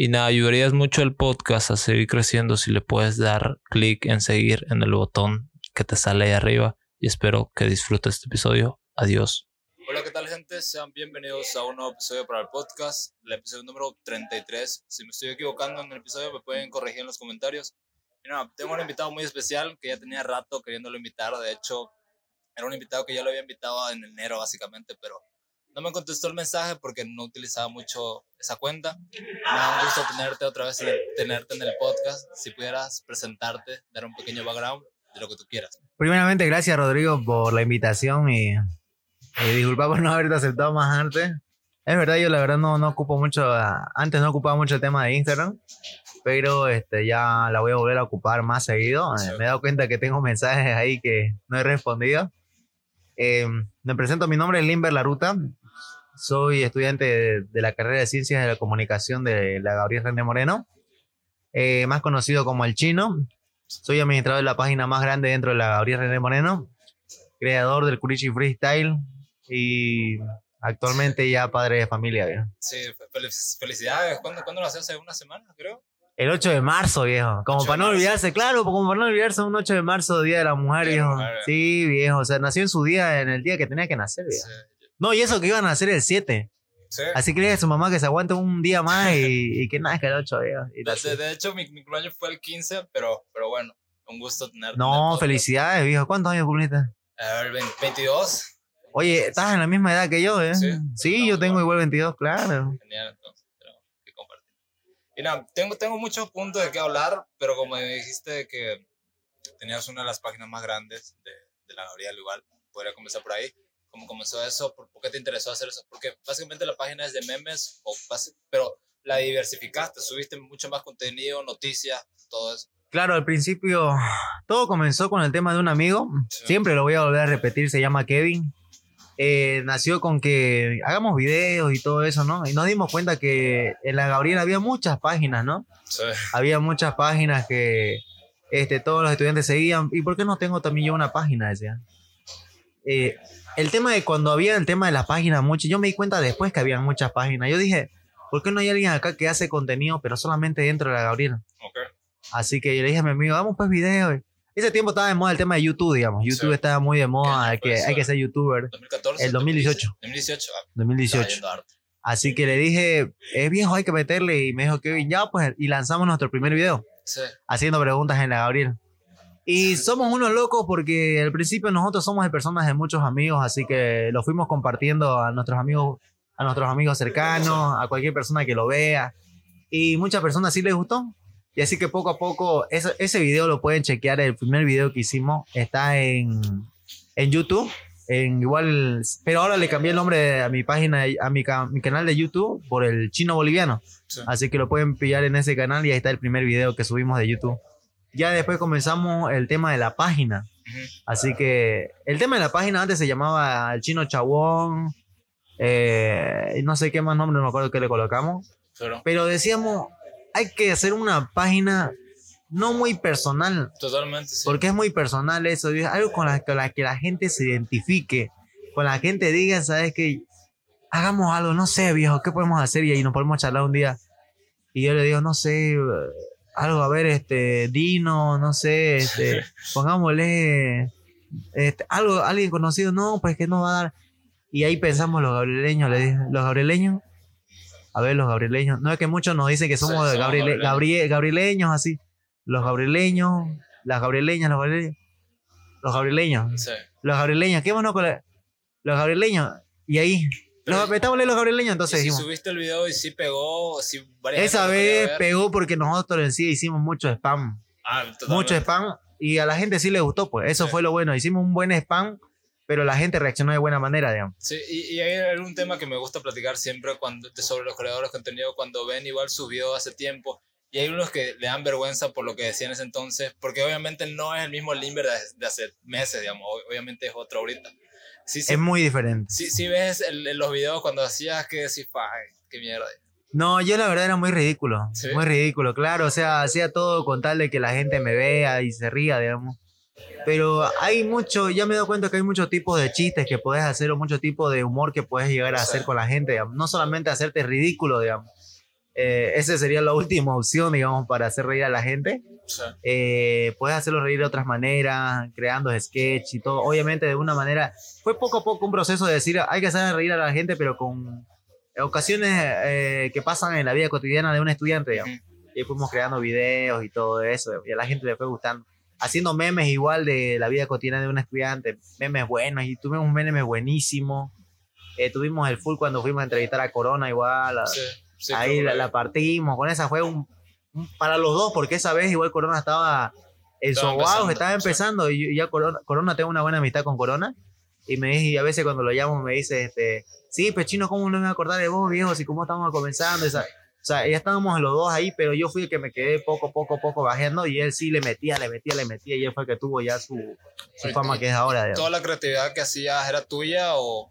y nada, ayudarías mucho el podcast a seguir creciendo si le puedes dar clic en seguir en el botón que te sale ahí arriba. Y espero que disfrutes este episodio. Adiós. Hola, ¿qué tal gente? Sean bienvenidos a un nuevo episodio para el podcast, el episodio número 33. Si me estoy equivocando en el episodio me pueden corregir en los comentarios. Y nada, tengo un invitado muy especial que ya tenía rato queriéndolo invitar. De hecho, era un invitado que ya lo había invitado en enero básicamente, pero no me contestó el mensaje porque no utilizaba mucho esa cuenta. Me da un gusto tenerte otra vez, tenerte en el podcast. Si pudieras presentarte, dar un pequeño background de lo que tú quieras. Primeramente, gracias Rodrigo por la invitación y, disculpa por no haberte aceptado más antes. Es verdad, yo la verdad no, no ocupo mucho, antes no ocupaba mucho el tema de Instagram, pero este, ya la voy a volver a ocupar más seguido. Me he dado cuenta que tengo mensajes ahí que no he respondido. Eh, me presento, mi nombre es Limber Laruta, soy estudiante de, la carrera de Ciencias de la Comunicación de la Gabriel René Moreno, eh, más conocido como El Chino. Soy administrador de la página más grande dentro de la Gabriel René Moreno, creador del Curichi Freestyle y actualmente ya padre de familia. ¿viejo? Sí, felicidades. ¿Cuándo, ¿Cuándo, lo haces? Hace una semana, creo. El 8 de marzo, viejo. Como para no olvidarse, claro, como para no olvidarse un 8 de marzo, Día de la Mujer, viejo. sí, viejo. O sea, nació en su día, en el día que tenía que nacer, viejo. No, y eso que iban a hacer el 7. Sí. Así que le dije a su mamá que se aguante un día más y, que nada, es que el 8 de, de, hecho, mi, mi, cumpleaños fue el 15, pero, pero bueno, un gusto tenerte. No, felicidades, viejo. ¿Cuántos años cumpliste? A ver, 22. Oye, estás en la misma edad que yo, ¿eh? Sí, sí yo tengo igual 22, claro. Genial, entonces. Nada, tengo, tengo muchos puntos de qué hablar, pero como me dijiste que tenías una de las páginas más grandes de, de la Gabriel, igual, podría comenzar por ahí. Cómo comenzó eso, por, qué te interesó hacer eso, porque básicamente la página es de memes, o pero la diversificaste, subiste mucho más contenido, noticias, todo eso. Claro, al principio todo comenzó con el tema de un amigo, siempre lo voy a volver a repetir, se llama Kevin. Eh, nació con que hagamos videos y todo eso, ¿no? Y nos dimos cuenta que en la Gabriela había muchas páginas, ¿no? Sí. Había muchas páginas que este, todos los estudiantes seguían. ¿Y por qué no tengo también yo una página? Decían. Eh, el tema de cuando había el tema de las páginas, mucho, yo me di cuenta después que había muchas páginas. Yo dije, ¿por qué no hay alguien acá que hace contenido, pero solamente dentro de la Gabriela? Así que yo le dije a mi amigo, vamos pues videos. Ese tiempo estaba de moda el tema de YouTube, digamos. YouTube estaba muy de moda, hay que, hay que ser youtuber. 2014, el 2018. 2018. 2018. Así que le dije, es viejo, hay que meterle. Y me dijo, Kevin, ya pues, y lanzamos nuestro primer video. Sí. Haciendo preguntas en la Gabriela. Y somos unos locos porque al principio nosotros somos de personas de muchos amigos, así que lo fuimos compartiendo a nuestros amigos, a nuestros amigos cercanos, a cualquier persona que lo vea. Y muchas personas sí les gustó. Y así que poco a poco, ese, ese video lo pueden chequear. El primer video que hicimos está en, en YouTube. En igual, pero ahora le cambié el nombre a mi página, a mi, mi canal de YouTube por el chino boliviano. Así que lo pueden pillar en ese canal y ahí está el primer video que subimos de YouTube ya después comenzamos el tema de la página. Así que el tema de la página antes se llamaba el chino chabón, eh, no sé qué más nombre, no me acuerdo qué le colocamos. Pero, decíamos, hay que hacer una página no muy personal. Totalmente. Porque es muy personal eso, algo con la, que la gente se identifique, con la gente diga, ¿sabes qué? Hagamos algo, no sé, viejo, ¿qué podemos hacer? Y ahí nos podemos charlar un día. Y yo le digo, no sé, algo, a ver, este, Dino, no sé, este, pongámosle, este, algo, alguien conocido, no, pues que no va a dar. Y ahí pensamos los gabrieleños, le dije, los gabrieleños, a ver, los gabrieleños, no es que muchos nos dicen que somos, Sí, somos gabriele- gabrieleños. gabrie- gabrieleños, así, los gabrieleños, las gabrieleñas, los gabrieleños, los gabrieleños, Sí. los gabrieleños, ¿qué bueno con la- los gabrieleños? Y ahí, Pero- los, metámosle los gabrieleños, entonces si subiste el video y sí pegó, sí esa vez pegó porque nosotros en sí hicimos mucho spam. Ah, mucho spam y a la gente sí le gustó, pues eso Sí. fue lo bueno. Hicimos un buen spam, pero la gente reaccionó de buena manera, digamos. Sí, y, y hay un tema que me gusta platicar siempre cuando, sobre los creadores de contenido cuando ven igual videos hace tiempo. Y hay unos que le dan vergüenza por lo que decían en ese entonces, porque obviamente no es el mismo Limber de, de hace meses, digamos, ob- obviamente es otro ahorita. Sí, sí, Es muy diferente. sí, sí ves el- los videos cuando hacías que decís, "Ay, qué mierda. No, yo la verdad era muy ridículo, ¿Sí? muy ridículo, claro, o sea, hacía todo con tal de que la gente me vea y se ría, digamos. Pero hay mucho, ya me he dado cuenta que hay muchos tipos de chistes que puedes hacer o muchos tipos de humor que puedes llegar a hacer con la gente, digamos. No solamente hacerte ridículo, digamos. Eh, esa sería la última opción, digamos, para hacer reír a la gente. Eh, puedes hacerlo reír de otras maneras, creando sketch y todo. Obviamente de una manera, fue poco a poco un proceso de decir, hay que hacer reír a la gente, pero con ocasiones eh, que pasan en la vida cotidiana de un estudiante, digamos. Y fuimos creando videos y todo eso, y a la gente le fue gustando. Haciendo memes igual de la vida cotidiana de un estudiante, memes buenos, y tuvimos un meme buenísimo. Eh, tuvimos el full cuando fuimos a entrevistar a Corona igual. a- sí, sí, ahí la, la partimos, con esa fue un, un- para los dos, porque esa vez igual Corona estaba en su empezando, estaba empezando, y ya Corona, Corona tengo una buena amistad con Corona, y me dice, y a veces cuando lo llamo me dice, este, sí, Pechino, ¿cómo no me voy a acordar de vos, viejo? Si cómo estamos comenzando, esa- sea, ya estábamos los dos ahí, pero yo fui el que me quedé poco, poco, poco bajando, y él sí le metía, le metía, le metía, y él fue el que tuvo ya su, su fama que es ahora. ¿Toda la creatividad que hacías era tuya o...?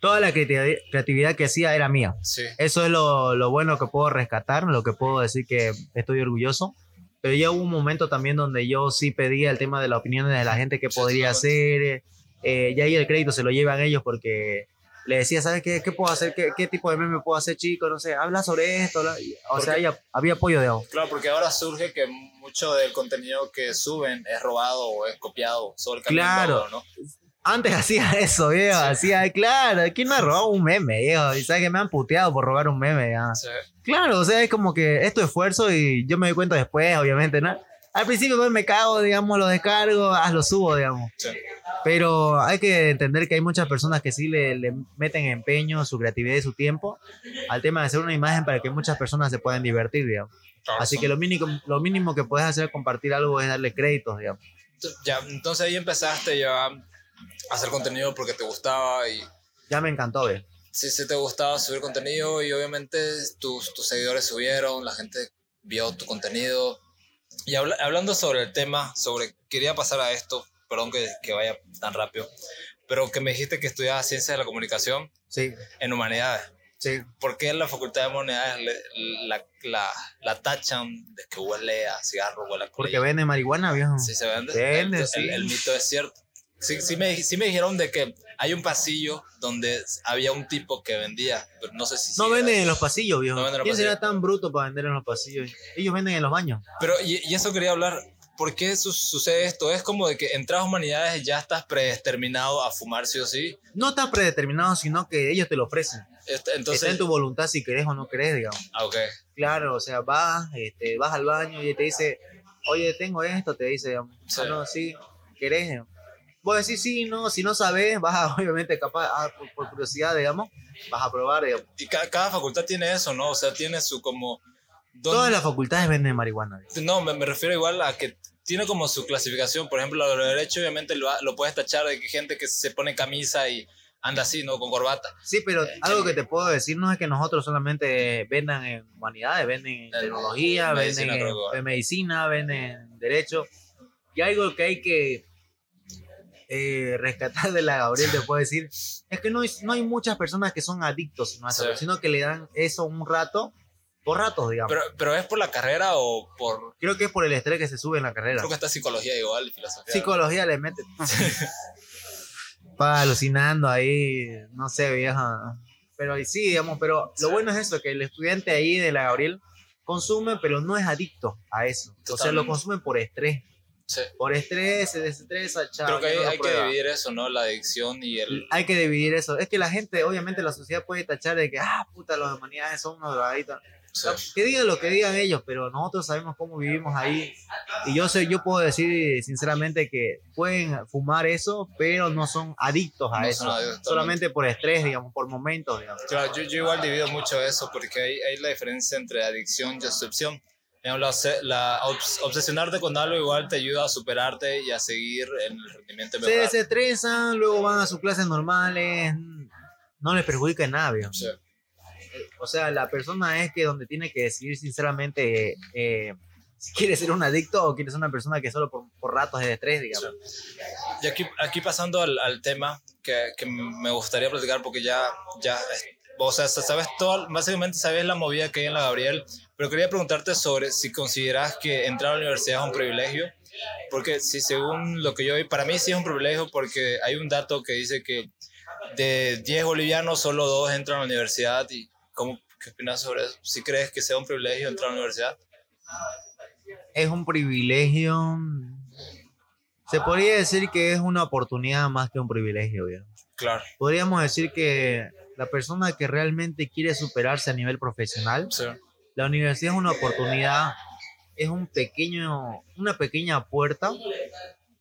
Toda la creatividad, que hacía era mía. Sí, Eso es lo, lo bueno que puedo rescatar, lo que puedo decir que estoy orgulloso. Pero ya hubo un momento también donde yo sí pedía el tema de las opiniones de la gente que Sí, podría hacer. eh, ya ahí el crédito se lo llevan ellos porque le decía, ¿sabes qué, qué puedo hacer? ¿Qué, ¿Qué tipo de meme puedo hacer, chico? No sé, habla sobre esto. habla- O sea, había, había apoyo de claro, porque ahora surge que mucho del contenido que suben es robado o es copiado sobre el camino, Claro. ¿no? Antes hacía eso, viejo. Sí. Hacía, claro, ¿quién me ha robado un meme, viejo? Y sabes que me han puteado por robar un meme, ya. Sí. Claro, o sea, es como que es tu esfuerzo y yo me doy cuenta después, obviamente, ¿no? Al principio pues, me cago, digamos, lo descargo, ah, lo subo, digamos. Sí. Pero hay que entender que hay muchas personas que sí le, le meten empeño, su creatividad y su tiempo al tema de hacer una imagen para que muchas personas se puedan divertir, digamos. Claro, Así que lo mínimo, lo mínimo que puedes hacer es compartir algo es darle créditos, digamos. Ya, entonces ahí empezaste ya a hacer contenido porque te gustaba y Ya me encantó, ¿ves? sí, sí te gustaba subir contenido y obviamente tus, tus seguidores subieron, la gente vio tu contenido. Y habla- hablando sobre el tema, sobre, quería pasar a esto, perdón que, que vaya tan rápido, pero que me dijiste que estudiabas ciencias de la comunicación Sí, en humanidades. sí. ¿Por qué en la facultad de humanidades le- la, la, la tachan de que huele a cigarro, huele a Porque vende marihuana, viejo. Sí, se vende. Vende, el, sí. el- el mito es cierto. Sí, sí, me, sí me dijeron de que hay un pasillo donde había un tipo que vendía, pero no sé si... No venden en los pasillos, viejo. No venden en los ¿Quién será pasillos. tan bruto para vender en los pasillos? Ellos venden en los baños. Pero, y, y eso quería hablar, ¿por qué su- sucede esto? Es como de que entras a humanidades ya estás predeterminado a fumar sí o sí. No está predeterminado, sino que ellos te lo ofrecen. Este, Entonces... Está en tu voluntad si querés o no querés, digamos. Ah, ok. Claro, o sea, vas, este, vas al baño y te dice, oye, tengo esto, te dice, digamos. Sí. "Ah, no, sí, querés. digamos. Vos decís sí, no, si no sabes, vas a, obviamente, capaz, ah, por, por curiosidad, digamos, vas a probar, digamos. Y ca- cada facultad tiene eso, ¿no? O sea, tiene su como... ¿dónde- Todas las facultades venden marihuana. digamos. No, me, me refiero igual a que tiene como su clasificación. Por ejemplo, lo de derecho obviamente lo, lo puedes tachar de que gente que se pone camisa y anda así, ¿no? Con corbata. Sí, pero algo que te puedo decir no es que nosotros solamente vendan en humanidades, venden en En tecnología, medicina, venden en, en medicina, venden en derecho. Y algo que hay que eh, rescatar de la Gabriel, te puedo decir, es que no hay, no hay muchas personas que son adictos, ¿no? Sí. sino que le dan eso un rato, por ratos, digamos. Pero, pero es por la carrera o por... Creo que es por el estrés que se sube en la carrera. Creo que está psicología igual filosofía. Psicología le mete. Pa, alucinando ahí, no sé, vieja. Pero ahí sí, digamos, pero lo bueno es eso, que el estudiante ahí de la Gabriel, consume, pero no es adicto a eso. O sea, lo Totalmente. consumen por estrés. Sí. Por estrés, se desestresa, chao. Creo que hay, no hay que dividir eso, ¿no? La adicción y el... Hay que dividir eso. Es que la gente, obviamente, la sociedad puede tachar de que, ah, puta, los humanidades son unos drogaditos. sí. Que digan lo que digan ellos, pero nosotros sabemos cómo vivimos ahí. Y yo sé, yo puedo decir sinceramente que pueden fumar eso, pero no son adictos a No eso. adictos, solamente por estrés, digamos, por momentos, digamos. Claro, yo, yo igual divido mucho eso porque hay, hay la diferencia entre adicción y obsesión. Digamos, La, obse- la obs- obsesionarte con algo igual te ayuda a superarte y a seguir en el rendimiento Se desestresan, luego van a sus clases normales, no les perjudica en nada. Sí. O sea, la persona es que donde tiene que decidir sinceramente eh, si quiere ser un adicto o quiere ser una persona que solo por, por ratos de estrés, digamos. Y aquí, aquí pasando al, al tema que, que me gustaría platicar porque ya, ya, o sea, sabes todo, básicamente sabes la movida que hay en la Gabriel, pero quería preguntarte sobre si consideras que entrar a la universidad es un privilegio, porque si según lo que yo vi, para mí sí es un privilegio porque hay un dato que dice que de 10 bolivianos solo dos entran a la universidad y ¿cómo, ¿qué opinas sobre eso? ¿Si crees que sea un privilegio entrar a la universidad? Es un privilegio. Se podría decir que es una oportunidad más que un privilegio, digamos. Claro, Podríamos decir que la persona que realmente quiere superarse a nivel profesional, sí, la universidad es una oportunidad, es un pequeño, una pequeña puerta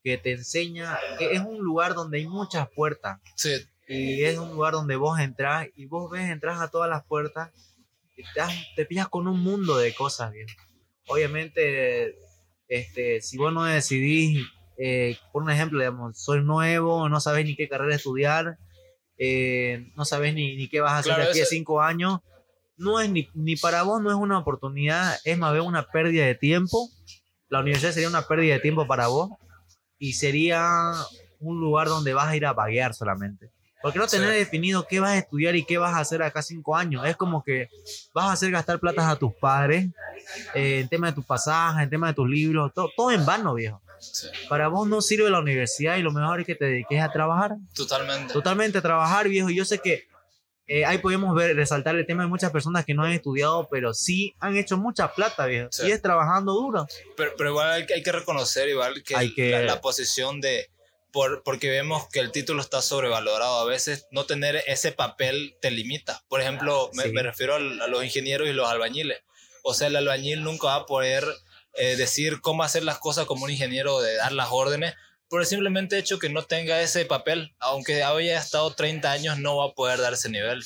que te enseña, que es un lugar donde hay muchas puertas sí, y es un lugar donde vos entras y vos ves, entras a todas las puertas y te, te pillas con un mundo de cosas, bien. Obviamente, este, si vos no decidís, eh, por un ejemplo, digamos, soy nuevo, no sabes ni qué carrera estudiar, eh, no sabes ni, ni qué vas a hacer Claro, de aquí a cinco años, no es ni, ni para vos no es una oportunidad, es más bien una pérdida de tiempo. La universidad sería una pérdida de tiempo para vos y sería un lugar donde vas a ir a vaguear solamente. Porque no Sí. tener definido qué vas a estudiar y qué vas a hacer acá cinco años. Es como que vas a hacer gastar platas a tus padres eh, en tema de tus pasajes, en tema de tus libros, todo, todo en vano, viejo. sí, Para vos no sirve la universidad y lo mejor es que te dediques a trabajar. totalmente. Totalmente a trabajar, viejo. Yo sé que eh, ahí podemos ver, resaltar el tema de muchas personas que no han estudiado, pero sí han hecho mucha plata, viejo. Sí. Y es trabajando duro. Pero, pero igual hay, que- hay que reconocer igual que, Hay que- La, la posición de... Por, porque vemos que el título está sobrevalorado. A veces no tener ese papel te limita. Por ejemplo, me, Sí. me refiero al- a los ingenieros y los albañiles. O sea, el albañil nunca va a poder eh, decir cómo hacer las cosas como un ingeniero, de dar las órdenes, por el simplemente hecho que no tenga ese papel. Aunque haya estado 30 años, no va a poder dar ese nivel.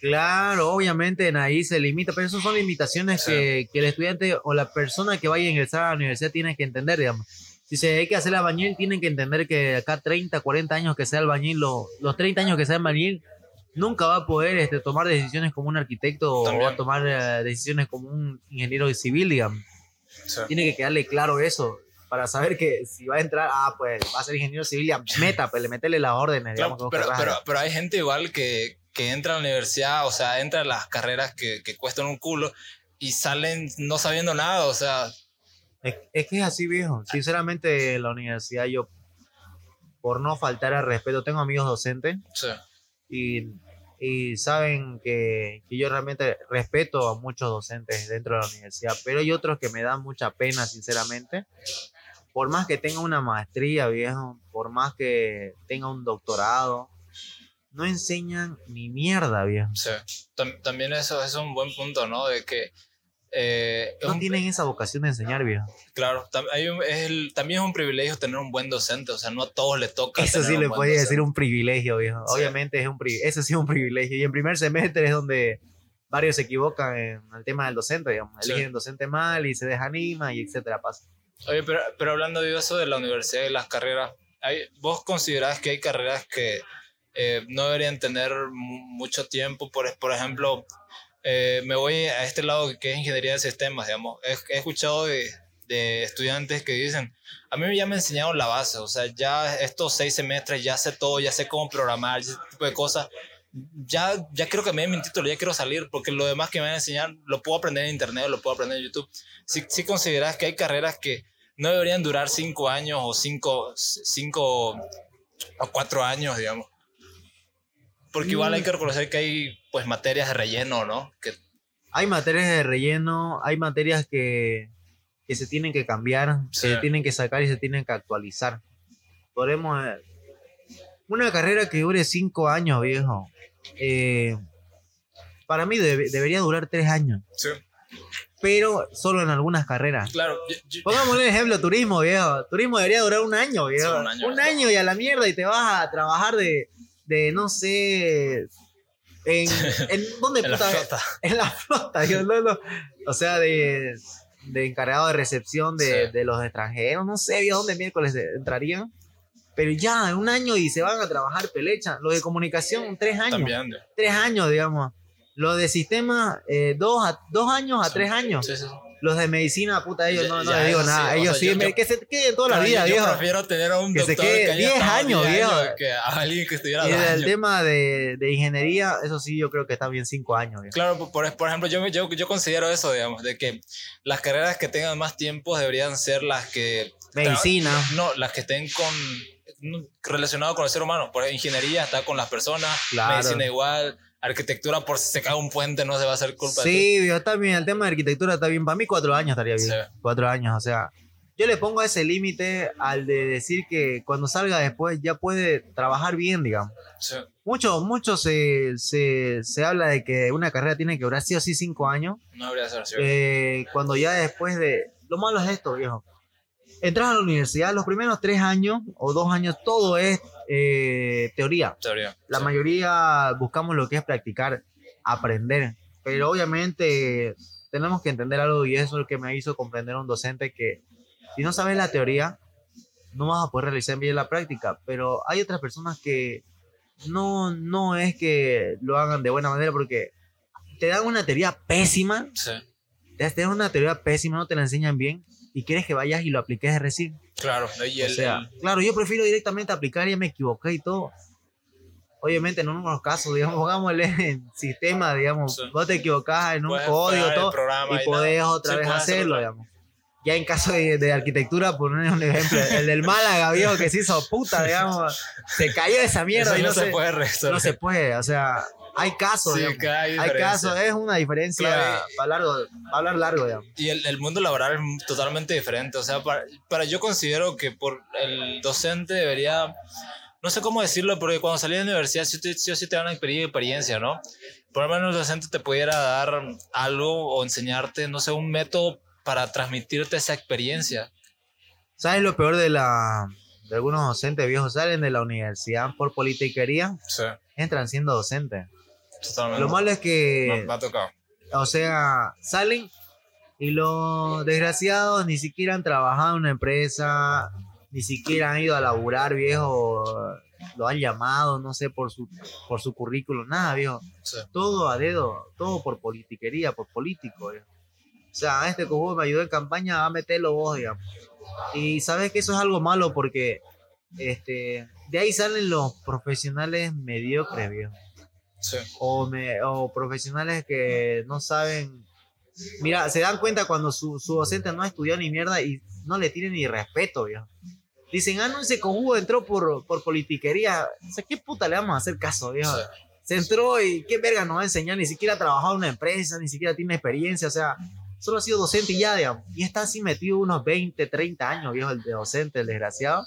Claro, obviamente en ahí se limita, pero esas son limitaciones Sí. que, que el estudiante o la persona que vaya a ingresar a la universidad tiene que entender, digamos. Si se hay que hacer albañil, tienen que entender que acá 30, 40 años que sea albañil, lo- los 30 años que sea albañil, nunca va a poder este, tomar decisiones como un arquitecto o También. va a tomar eh, decisiones como un ingeniero civil, digamos. Sí. Tiene que quedarle claro eso para saber que si va a entrar, ah, pues va a ser ingeniero civil, ya meta, pues le metele las órdenes, Claro, digamos. pero, pero, pero hay gente igual que, que entra a la universidad, o sea, entra a las carreras que, que cuestan un culo y salen no sabiendo nada, o sea, Es, es que es así, viejo. Sinceramente, la universidad, yo, por no faltar al respeto, tengo amigos docentes sí, y, y saben que, que yo realmente respeto a muchos docentes dentro de la universidad, pero hay otros que me dan mucha pena, sinceramente. Por más que tenga una maestría, viejo, por más que tenga un doctorado, no enseñan ni mierda, viejo. sí. Tam- también eso, eso es un buen punto, ¿no? De que... eh, es No un- tienen esa vocación de enseñar, viejo. claro, tam- hay un- es el- también es un privilegio tener un buen docente, o sea, no a todos les toca. Eso sí le docente. decir un privilegio, viejo. Sí. Obviamente es un eso sí es un privilegio. Y en primer semestre es donde varios se equivocan en el tema del docente, digamos. Sí. Eligen el docente mal y se desanima y etcétera pasa. Oye, pero, pero hablando de eso de la universidad y las carreras, hay- ¿vos considerás que hay carreras que eh, no deberían tener mu- mucho tiempo? Por, por ejemplo, eh, me voy a este lado que es ingeniería de sistemas, digamos. He, he escuchado de, de estudiantes que dicen, a mí ya me enseñaron la base, o sea, ya estos seis semestres ya sé todo, ya sé cómo programar, ese tipo de cosas. Ya, ya quiero que me den mi título, ya quiero salir, porque lo demás que me van a enseñar lo puedo aprender en internet, lo puedo aprender en YouTube. Si, si consideras que hay carreras que no deberían durar cinco años o cinco, cinco o cuatro años, digamos. Porque igual hay que reconocer que hay pues materias de relleno, ¿no? Que, hay materias de relleno, hay materias que, que se tienen que cambiar, Sí. que se tienen que sacar y se tienen que actualizar. Podemos... eh, Una carrera que dure cinco años, viejo. Eh, para mí debe- debería durar tres años, Sí. pero solo en algunas carreras. Claro, Pongamos un ejemplo, turismo, viejo. Turismo debería durar un año, viejo. Sí, un un año, y a la mierda y te vas a trabajar de, de no sé, en, en ¿dónde en la puta? flota. En la flota, yo no, no. O sea, de, de encargado de recepción de, Sí. de los extranjeros, no sé, viejo, dónde miércoles entrarían. Pero ya, un año y se van a trabajar pelecha. Lo de comunicación, tres años. También. Tres años, digamos. Lo de sistema, eh, dos, a, dos años a Sí. tres años. Sí, sí. Los de medicina, puta, ellos Ya- no, no les digo nada. o ellos sea, sí, yo- yo- que se queden toda la vida, yo, viejo. prefiero tener a un Que se doctor quede que haya 10 estado años, 10 viejo. que a alguien que estuviera Y años. tema de, de ingeniería, eso sí, yo creo que está bien cinco años. viejo. Claro, por- por, ejemplo, yo, me- yo, yo considero eso, digamos, de que las carreras que tengan más tiempo deberían ser las que... Medicina. No, las que estén con relacionado con el ser humano. Por ejemplo, ingeniería está con las personas, Claro. medicina igual, arquitectura por si se cae un puente no se va a hacer culpa. Sí, está bien. El tema de arquitectura está bien. Para mí, cuatro años estaría bien. Sí. Cuatro años, o sea. Yo le pongo ese límite al de decir que cuando salga después ya puede trabajar bien, digamos. Sí. Mucho, mucho se, se, se habla de que una carrera tiene que durar sí o sí cinco años. No habría ser. Eh, cuando ya después de... Lo malo es esto, viejo. Entras a la universidad, los primeros tres años o dos años, todo es eh, teoría. Teoría. La Sí. mayoría buscamos lo que es practicar, aprender. Pero obviamente tenemos que entender algo y eso es lo que me hizo comprender un docente que si no sabes la teoría, no vas a poder realizar bien la práctica. Pero hay otras personas que no, no es que lo hagan de buena manera porque te dan una teoría pésima Sí. te dan una teoría pésima, no te la enseñan bien y quieres que vayas y lo apliques de recién. Claro. Y O el, sea, el- claro, yo prefiero directamente aplicar, ya me equivoqué y todo. Obviamente, en unos casos, digamos, pongámosle en sistema, digamos, Sí. vos te equivocás en un puedes código todo programa y podés otra Sí, vez hacerlo, hacerlo. digamos. Ya en caso de, de arquitectura, por un ejemplo, el del Málaga, viejo, que se hizo puta, digamos, se cayó esa mierda Eso y no no, se se, puede resolver. no se puede, o sea, hay casos, Sí, que hay hay casos, es una diferencia Claro. para, largo, para hablar largo, digamos. Y el, el mundo laboral es totalmente diferente. O sea, para, para yo considero que por el docente debería, no sé cómo decirlo, porque cuando salí de la universidad sí, sí o sí te dan una experiencia, experiencia, ¿no? Por lo menos el docente te pudiera dar algo o enseñarte, no sé, un método para transmitirte esa experiencia. ¿Sabes lo peor de la de algunos docentes viejos? Salen de la universidad por politiquería, Sí, entran siendo docentes. Totalmente. Lo malo es que, me ha tocado. o sea, salen y los desgraciados ni siquiera han trabajado en una empresa, ni siquiera han ido a laburar, viejo. Lo han llamado, no sé, por su, por su currículum, nada, viejo. Sí. Todo a dedo, todo por politiquería, por político, viejo. O sea, este cojudo me ayudó en campaña, a meterlo vos, digamos. Y sabes que eso es algo malo porque este, de ahí salen los profesionales mediocres, viejo. Sí. O, me- o profesionales que no saben. Mira, se dan cuenta cuando su, su docente no estudió ni mierda y no le tienen ni respeto, viejo. Dicen, ah, no, ese cojudo entró por, por politiquería. O sea, ¿qué puta le vamos a hacer caso, viejo? Sí. Se entró y qué verga nos va a enseñar, ni siquiera ha trabajado en una empresa, ni siquiera tiene experiencia, o sea, solo ha sido docente y ya, digamos. Y está así metido unos 20, 30 años, viejo, el de docente, el desgraciado.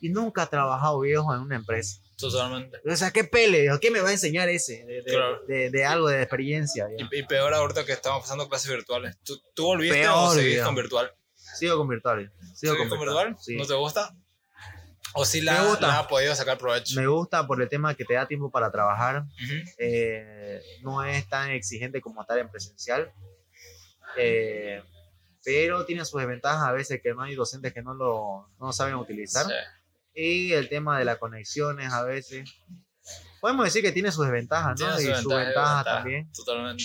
Y nunca ha trabajado, viejo, en una empresa. Totalmente. O sea, qué pele, ¿qué me va a enseñar ese? De, de- Claro. de- de algo de experiencia. Y, y peor ahorita que estamos pasando clases virtuales. ¿Tú, tú volviste Peor, o seguís con virtual? Sigo con virtual. Sigo ¿Seguís con con virtual. virtual? Sí. ¿No te gusta? ¿O si la, la has podido sacar provecho? Me gusta por el tema que te da tiempo para trabajar. Ujú. eh, no es tan exigente como estar en presencial. eh, pero tiene sus desventajas a veces que no hay docentes que no lo, no saben utilizar. Sí. Y el tema de las conexiones a veces. Podemos decir que tiene sus desventajas, ¿no? Tiene y su sus ventaja y ventajas desventaja, también. Totalmente.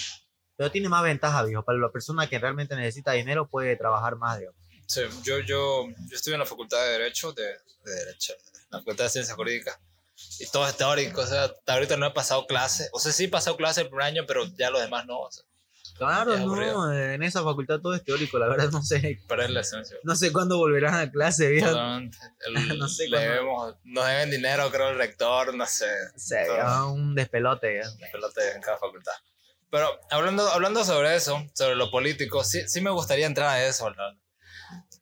Pero tiene más ventajas, viejo. Para la persona que realmente necesita dinero puede trabajar más, viejo. Sí, yo, yo, yo estuve en la Facultad de Derecho, de, de Derecho, la Facultad de Ciencias Jurídicas, y todo es teórico, o sea, hasta ahorita no he pasado clase, o sea, sí he pasado clase el primer año, pero ya los demás no, o sea, Claro, Es no, en esa facultad todo es teórico, la verdad no sé, pero es la esencia. no sé cuándo volverán a clase, viejo. No sé le debemos, nos deben dinero, creo, el rector, no sé, ya un despelote. viejo. pelote en cada facultad. Pero hablando, hablando sobre eso, sobre lo político, sí, sí me gustaría entrar a eso, ¿verdad?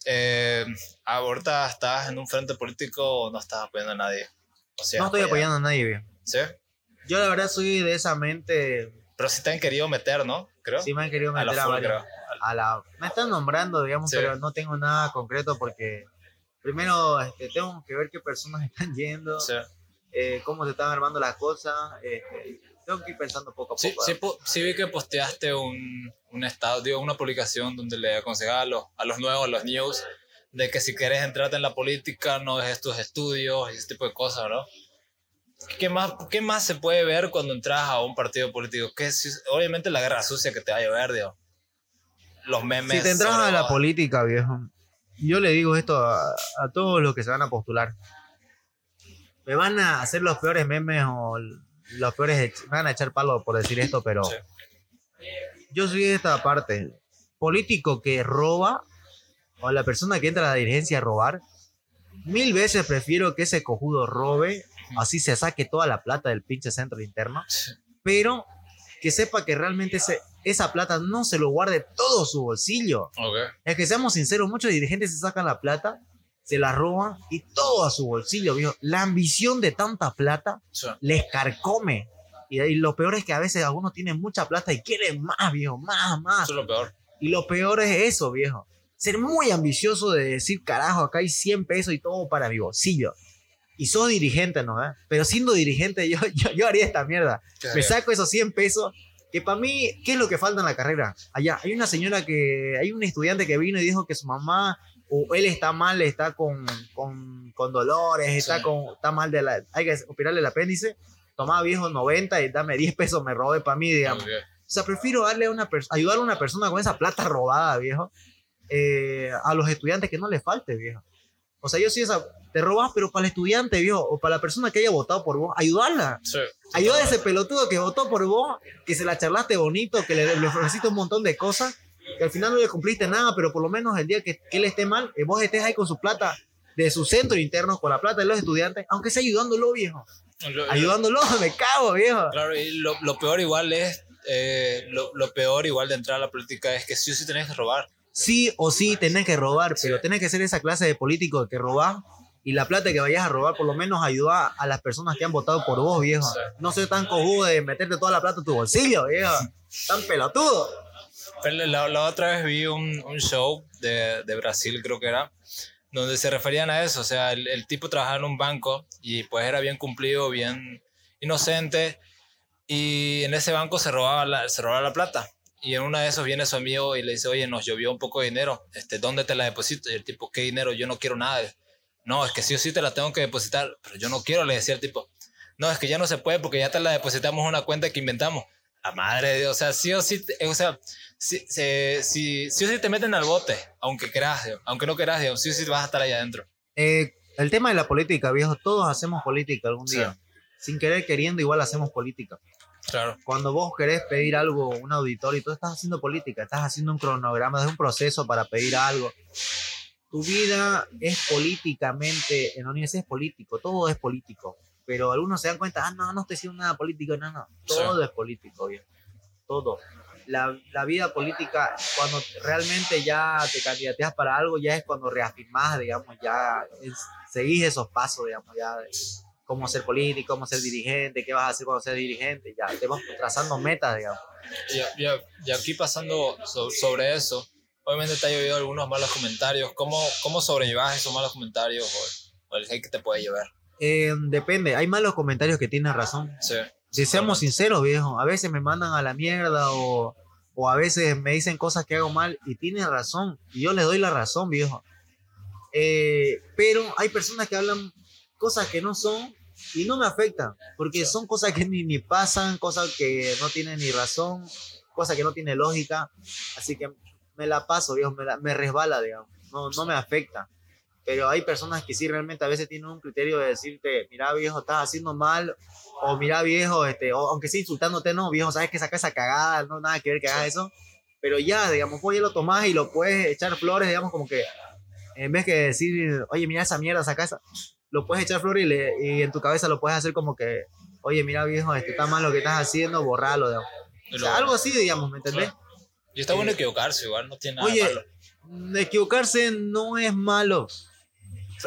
Eh, ahorita estás en un frente político o no estás apoyando a nadie. O sea, No estoy apoyando a nadie, viejo. Sí, Yo la verdad soy de esa mente. Pero sí te han querido meter, ¿no? Creo. Sí me han querido a la meter a, full, varios- creo. a la. Me están nombrando, digamos, Sí. pero no tengo nada concreto porque primero este, tengo que ver qué personas están yendo, Sí, eh, cómo se están armando las cosas. este, tengo que ir pensando poco a poco. sí, sí, po- sí vi que posteaste un, un estado, digo, una publicación donde le aconsejaba a los, a los nuevos, a los news, de que si quieres entrarte en la política, no dejes tus estudios y ese tipo de cosas, ¿no? ¿Qué más, ¿Qué más se puede ver cuando entras a un partido político? Que obviamente la guerra sucia que te va a llover, digo. Los memes. Si te entras a la política, viejo, yo le digo esto a, a todos los que se van a postular. Me van a hacer los peores memes o los peores, me van a echar palo por decir esto, pero Sí. yo soy de esta parte. Político que roba o la persona que entra a la dirigencia a robar, mil veces prefiero que ese cojudo robe, así se saque toda la plata del pinche centro interno, pero que sepa que realmente ese, esa plata no se lo guarde todo su bolsillo. Ok. Es que seamos sinceros, muchos dirigentes se sacan la plata, se la roban y todo a su bolsillo, viejo. La ambición de tanta plata Sí. les carcome. Y, y lo peor es que a veces algunos tienen mucha plata y quieren más, viejo, más, más. Eso es lo peor. Y lo peor es eso, viejo. Ser muy ambicioso de decir, carajo, acá hay 100 pesos y todo para mi bolsillo. Y sos dirigente, ¿no? eh? Pero siendo dirigente, yo, yo, yo haría esta mierda. Me saco esos 100 pesos. Que para mí, ¿qué es lo que falta en la carrera? Allá, hay una señora que, hay un estudiante que vino y dijo que su mamá o él está mal, está con, con, con dolores, está, Sí. con, está mal de la, hay que operarle el apéndice. Tomaba viejo 90 y dame 10 pesos, me robé para mí, digamos. O sea, prefiero darle a una ayudar a una persona con esa plata robada, viejo, eh, a los estudiantes que no les falte, viejo. O sea, yo sí esa, te robas, pero para el estudiante, viejo, o para la persona que haya votado por vos, ayudarla. Sí. Ayuda a ese pelotudo que votó por vos, que se la charlaste bonito, que le, le ofreciste un montón de cosas, que al final no le cumpliste nada, pero por lo menos el día que, que él esté mal, vos estés ahí con su plata de su centro interno, con la plata de los estudiantes, aunque sea ayudándolo, viejo. Lo- Ayudándolo, me cago, viejo. Claro, y lo, lo peor igual es, eh, lo, lo peor igual de entrar a la política es que sí o sí tenés que robar. Sí o sí tenés que robar, pero tenés que ser esa clase de político que robás y la plata que vayas a robar por lo menos ayuda a las personas que han votado por vos, viejo. No soy tan cojudo de meterte toda la plata en tu bolsillo, viejo. Tan pelotudo. Pero la, la otra vez vi un, un show de, de Brasil, creo que era, donde se referían a eso. O sea, el, el tipo trabajaba en un banco y pues era bien cumplido, bien inocente. Y en ese banco se robaba la, se robaba la plata. Y en una de esos viene su amigo y le dice, oye, nos llovió un poco de dinero. Este, ¿Dónde te la deposito? Y el tipo, ¿qué dinero? Yo no quiero nada. No, es que sí o sí te la tengo que depositar. Pero yo no quiero, le decía el tipo. No, es que ya no se puede porque ya te la depositamos en una cuenta que inventamos. La madre de Dios, o sea, sí o sí, o sea, si, se- si, sí o sí te meten al bote, aunque digamos, aunque no digamos, sí o sí vas a estar ahí adentro. Eh, el tema de la política, viejo, todos hacemos política algún Sí. día. Sin querer queriendo, igual hacemos política. Claro. Cuando vos querés pedir algo, un auditorio, tú estás haciendo política, estás haciendo un cronograma, es un proceso para pedir algo. Tu vida es políticamente, en la universidad es político, todo es político. Pero algunos se dan cuenta, ah, no, no estoy haciendo nada político, no, no, todo es político, viejo. Todo. La, la vida política, cuando realmente ya te candidateas para algo, ya es cuando reafirmás, digamos, ya es- seguís esos pasos, digamos, ya de cómo ser político, cómo ser dirigente, qué vas a hacer cuando seas dirigente, ya te vas trazando metas, digamos. Y, y- y aquí pasando so- sobre eso, obviamente te ha llovido algunos malos comentarios. ¿Cómo, cómo sobrellevas esos malos comentarios o, o el hate que te puede llover? Eh, depende, hay malos comentarios que tienen razón. Sí. Si seamos sinceros, viejo, a veces me mandan a la mierda o, o a veces me dicen cosas que hago mal y tienen razón. Y yo les doy la razón, viejo. Eh, pero hay personas que hablan cosas que no son y no me afectan, porque son cosas que ni, ni pasan, cosas que no tienen ni razón, cosas que no tienen lógica. Así que me la paso, viejo, me, la- me resbala, digamos. No, no me afecta. Pero hay personas que sí realmente a veces tienen un criterio de decirte, mira viejo, estás haciendo mal, o mira viejo, este, o, aunque sea insultándote, no, viejo, sabes que saca esa cagada, no nada que ver que hagas eso. Pero ya, digamos, pues ya lo tomás y lo puedes echar flores, digamos, como que en vez que decir, oye, mira esa mierda, saca esa, lo puedes echar flores y, le- y en tu cabeza lo puedes hacer como que, oye, mira viejo, este, está mal lo que estás haciendo, borralo, digamos. O sea, algo así, digamos, ¿me entendés? Y está bueno Eh, equivocarse, igual, no tiene nada Oye, malo. equivocarse no es malo.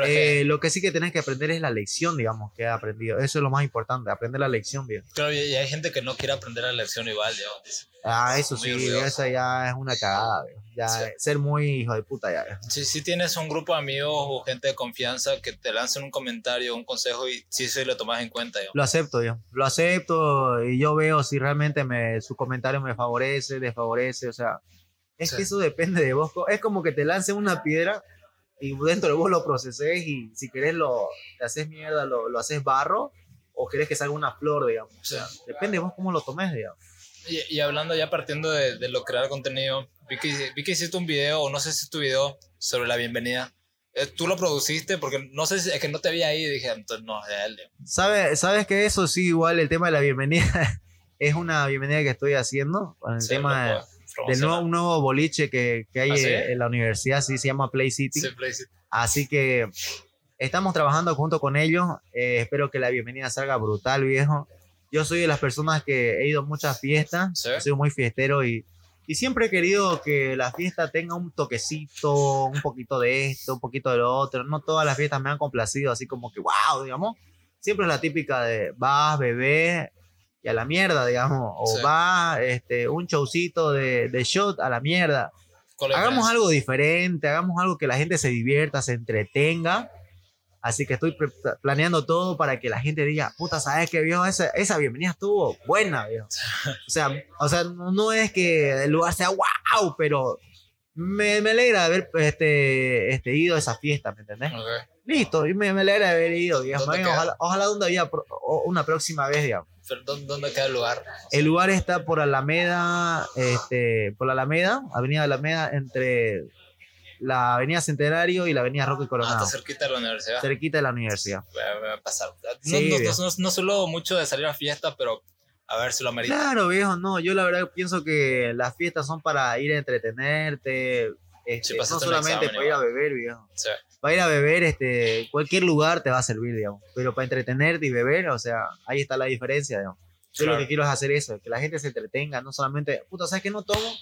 Eh, lo que sí que tenés que aprender es la lección, digamos, que he aprendido. Eso es lo más importante, aprender la lección, bien. claro, y hay gente que no quiere aprender la lección igual, digamos. dice. Ah, eso sí, eso ya es una cagada. Ya, Sí. ser muy hijo de puta ya. Si, si tienes un grupo de amigos o gente de confianza que te lancen un comentario, un consejo y sí, sí lo tomas en cuenta, digamos. Lo acepto yo, lo acepto y yo veo si realmente me, su comentario me favorece, desfavorece, o sea, es Sí. que eso depende de vos. Es como que te lancen una piedra y dentro de vos lo proceses y si querés lo te haces mierda, lo, lo haces barro o querés que salga una flor, digamos. O sea, depende de vos cómo lo tomes, digamos. Y, y hablando ya partiendo de, de lo crear contenido, vi que, vi que hiciste un video, o no sé si es tu video, sobre la bienvenida. Eh, ¿Tú lo produciste? Porque no sé si es que no te vi ahí y dije, entonces no, de él. digamos. ¿Sabe, ¿Sabes que eso sí, igual el tema de la bienvenida es una bienvenida que estoy haciendo con el Sí, tema de- del nuevo, un nuevo boliche que, que hay ¿Ah, sí? en la universidad, sí, se llama Play City. Sí, Play City. Así que estamos trabajando junto con ellos. Eh, espero que la bienvenida salga brutal, viejo. Yo soy de las personas que he ido a muchas fiestas. Sí. Soy muy fiestero y, y siempre he querido que la fiesta tenga un toquecito, un poquito de esto, un poquito de lo otro. No todas las fiestas me han complacido, así como que wow, digamos. Siempre es la típica de vas, bebé y a la mierda, digamos. O Sí. va este, un showcito de, de shot a la mierda ¿Cuál es la hagamos algo diferente, hagamos algo que la gente se divierta, se entretenga. Así que estoy planeando todo para que la gente diga, puta, ¿sabes qué, viejo? Esa, esa bienvenida estuvo buena, viejo. O sea, o sea no, es que el lugar sea wow, pero me, me alegra haber este, este, ido a esa fiesta, ¿me entendés? Ok. Listo, y me, me alegra haber ido, digamos. Ojalá, ojalá donde había pro- una próxima vez, digamos. Pero ¿dónde, dónde queda el lugar? El lugar está por Alameda, este, por la Alameda, Avenida Alameda, entre la Avenida Centenario y la Avenida Roque Ah, Coronado, está cerquita de la universidad. cerquita de la universidad. Voy a- pasar. No, Sí, no, no, no, solo mucho de salir a fiesta, pero a ver si lo amerita. Claro, viejo, no, yo la verdad pienso que las fiestas son para ir a entretenerte, este, no solamente para ir a beber, viejo. Sí. Para ir a beber, este, cualquier lugar te va a servir, digamos. Pero para entretenerte y beber, o sea, ahí está la diferencia, digamos. Yo lo Claro. que quiero es hacer eso, que la gente se entretenga, no solamente, puta, ¿sabes que no tomo?